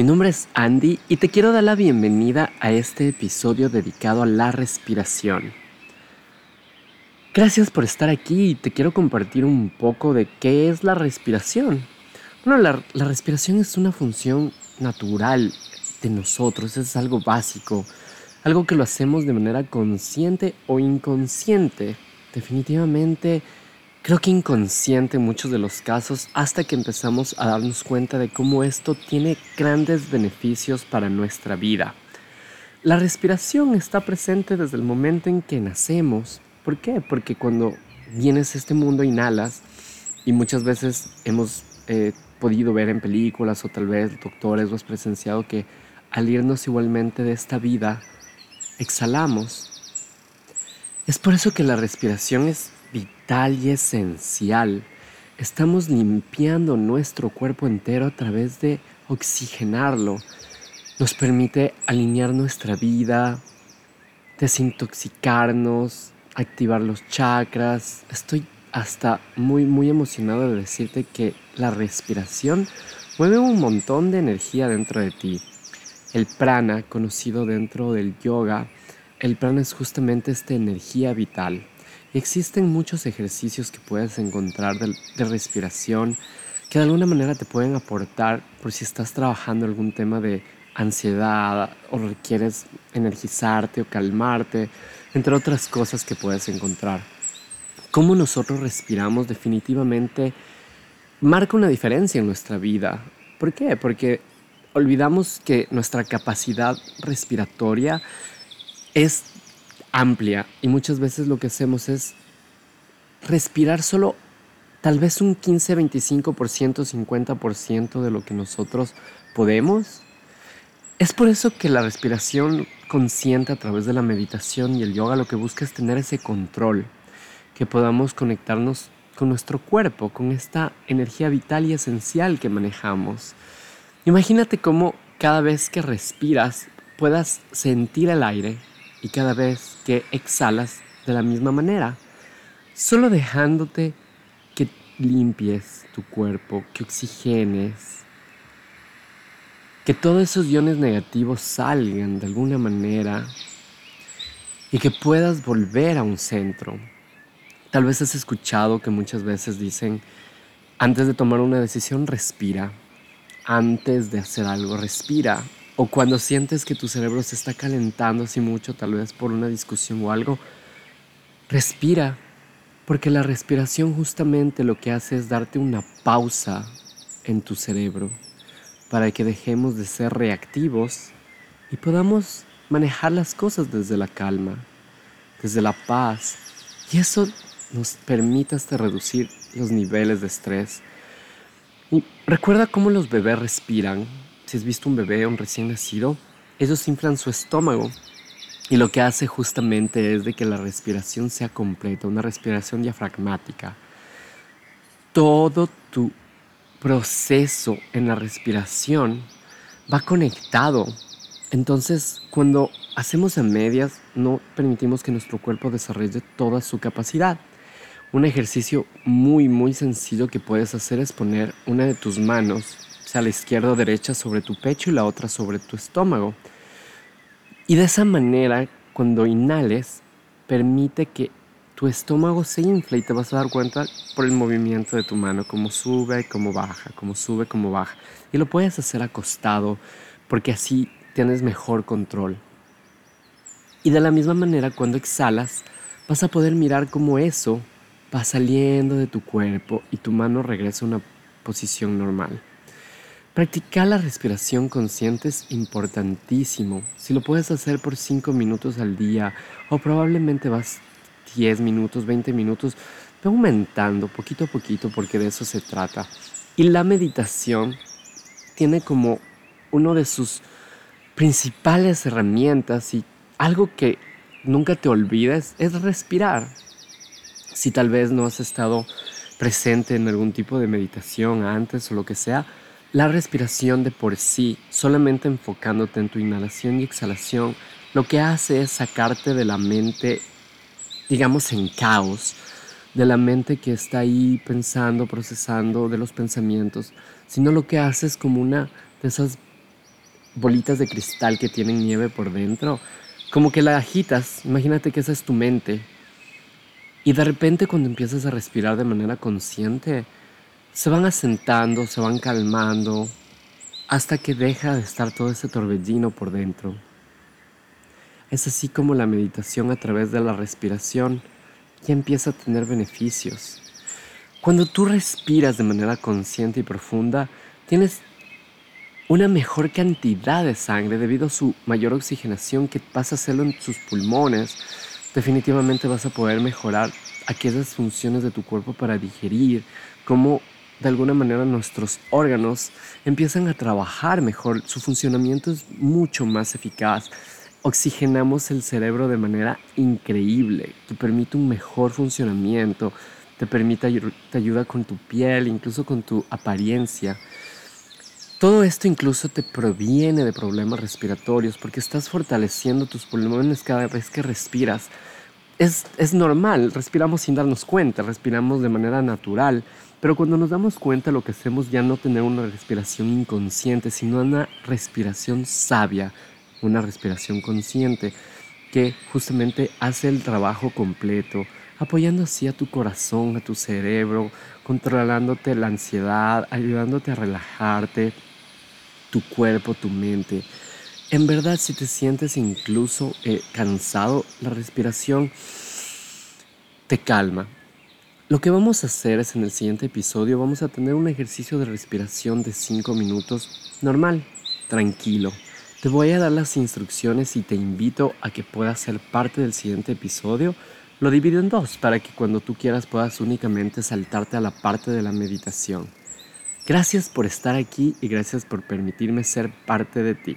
Mi nombre es Andy y te quiero dar la bienvenida a este episodio dedicado a la respiración. Gracias por estar aquí y te quiero compartir un poco de qué es la respiración. Bueno, la, respiración es una función natural de nosotros, es algo básico, algo que lo hacemos de manera consciente o inconsciente. Definitivamente Creo que inconsciente en muchos de los casos hasta que empezamos a darnos cuenta de cómo esto tiene grandes beneficios para nuestra vida. La respiración está presente desde el momento en que nacemos. ¿Por qué? Porque cuando vienes a este mundo inhalas y muchas veces hemos eh, podido ver en películas o tal vez doctores o has presenciado que al irnos igualmente de esta vida exhalamos. Es por eso que la respiración es vital y esencial. Estamos limpiando nuestro cuerpo entero a través de oxigenarlo. Nos permite alinear nuestra vida, desintoxicarnos, activar los chakras. Estoy hasta muy muy emocionado de decirte que la respiración mueve un montón de energía dentro de ti. El prana, conocido dentro del yoga, el prana es justamente esta energía vital existen muchos ejercicios que puedes encontrar de, respiración que de alguna manera te pueden aportar por si estás trabajando algún tema de ansiedad o requieres energizarte o calmarte, entre otras cosas que puedes encontrar. Cómo nosotros respiramos definitivamente marca una diferencia en nuestra vida. ¿Por qué? Porque olvidamos que nuestra capacidad respiratoria es amplia y muchas veces lo que hacemos es respirar solo tal vez un 15, 25%, 50% de lo que nosotros podemos. Es por eso que la respiración consciente a través de la meditación y el yoga lo que busca es tener ese control, que podamos conectarnos con nuestro cuerpo, con esta energía vital y esencial que manejamos. Imagínate cómo cada vez que respiras puedas sentir el aire y cada vez que exhalas de la misma manera, solo dejándote que limpies tu cuerpo, que oxigenes, que todos esos iones negativos salgan de alguna manera y que puedas volver a un centro. Tal vez has escuchado que muchas veces dicen, antes de tomar una decisión, respira. Antes de hacer algo, respira. O cuando sientes que tu cerebro se está calentando así mucho, tal vez por una discusión o algo, respira. Porque la respiración justamente lo que hace es darte una pausa en tu cerebro para que dejemos de ser reactivos y podamos manejar las cosas desde la calma, desde la paz. Y eso nos permite hasta reducir los niveles de estrés. Y recuerda cómo los bebés respiran si has visto un bebé, un recién nacido, ellos inflan su estómago y lo que hace justamente es de que la respiración sea completa, una respiración diafragmática. Todo tu proceso en la respiración va conectado. Entonces, cuando hacemos a medias, no permitimos que nuestro cuerpo desarrolle toda su capacidad. Un ejercicio muy, muy sencillo que puedes hacer es poner una de tus manos sea, la izquierda o derecha sobre tu pecho y la otra sobre tu estómago. Y de esa manera, cuando inhales, permite que tu estómago se infle y te vas a dar cuenta por el movimiento de tu mano, cómo sube, cómo baja, cómo sube, cómo baja. Y lo puedes hacer acostado porque así tienes mejor control. Y de la misma manera, cuando exhalas, vas a poder mirar cómo eso va saliendo de tu cuerpo y tu mano regresa a una posición normal. Practicar la respiración consciente es importantísimo. Si lo puedes hacer por 5 minutos al día o probablemente vas 10 minutos, 20 minutos, va aumentando poquito a poquito porque de eso se trata. Y la meditación tiene como uno de sus principales herramientas y algo que nunca te olvides es respirar. Si tal vez no has estado presente en algún tipo de meditación antes o lo que sea, la respiración de por sí, solamente enfocándote en tu inhalación y exhalación, lo que hace es sacarte de la mente, digamos, en caos, de la mente que está ahí pensando, procesando, de los pensamientos, sino lo que hace es como una de esas bolitas de cristal que tienen nieve por dentro, como que la agitas, imagínate que esa es tu mente. Y de repente cuando empiezas a respirar de manera consciente, se van asentando, se van calmando, hasta que deja de estar todo ese torbellino por dentro. Es así como la meditación a través de la respiración ya empieza a tener beneficios. Cuando tú respiras de manera consciente y profunda, tienes una mejor cantidad de sangre debido a su mayor oxigenación que pasa a hacerlo en sus pulmones. Definitivamente vas a poder mejorar aquellas funciones de tu cuerpo para digerir, como de alguna manera nuestros órganos empiezan a trabajar mejor, su funcionamiento es mucho más eficaz. Oxigenamos el cerebro de manera increíble, te permite un mejor funcionamiento, te permite, te ayuda con tu piel, incluso con tu apariencia. Todo esto incluso te proviene de problemas respiratorios porque estás fortaleciendo tus pulmones cada vez que respiras. Es, es normal, respiramos sin darnos cuenta, respiramos de manera natural, pero cuando nos damos cuenta lo que hacemos ya no tener una respiración inconsciente, sino una respiración sabia, una respiración consciente que justamente hace el trabajo completo, apoyando así a tu corazón, a tu cerebro, controlándote la ansiedad, ayudándote a relajarte, tu cuerpo, tu mente. En verdad, si te sientes incluso eh, cansado, la respiración te calma. Lo que vamos a hacer es en el siguiente episodio vamos a tener un ejercicio de respiración de 5 minutos normal, tranquilo. Te voy a dar las instrucciones y te invito a que puedas ser parte del siguiente episodio. Lo divido en dos para que cuando tú quieras puedas únicamente saltarte a la parte de la meditación. Gracias por estar aquí y gracias por permitirme ser parte de ti.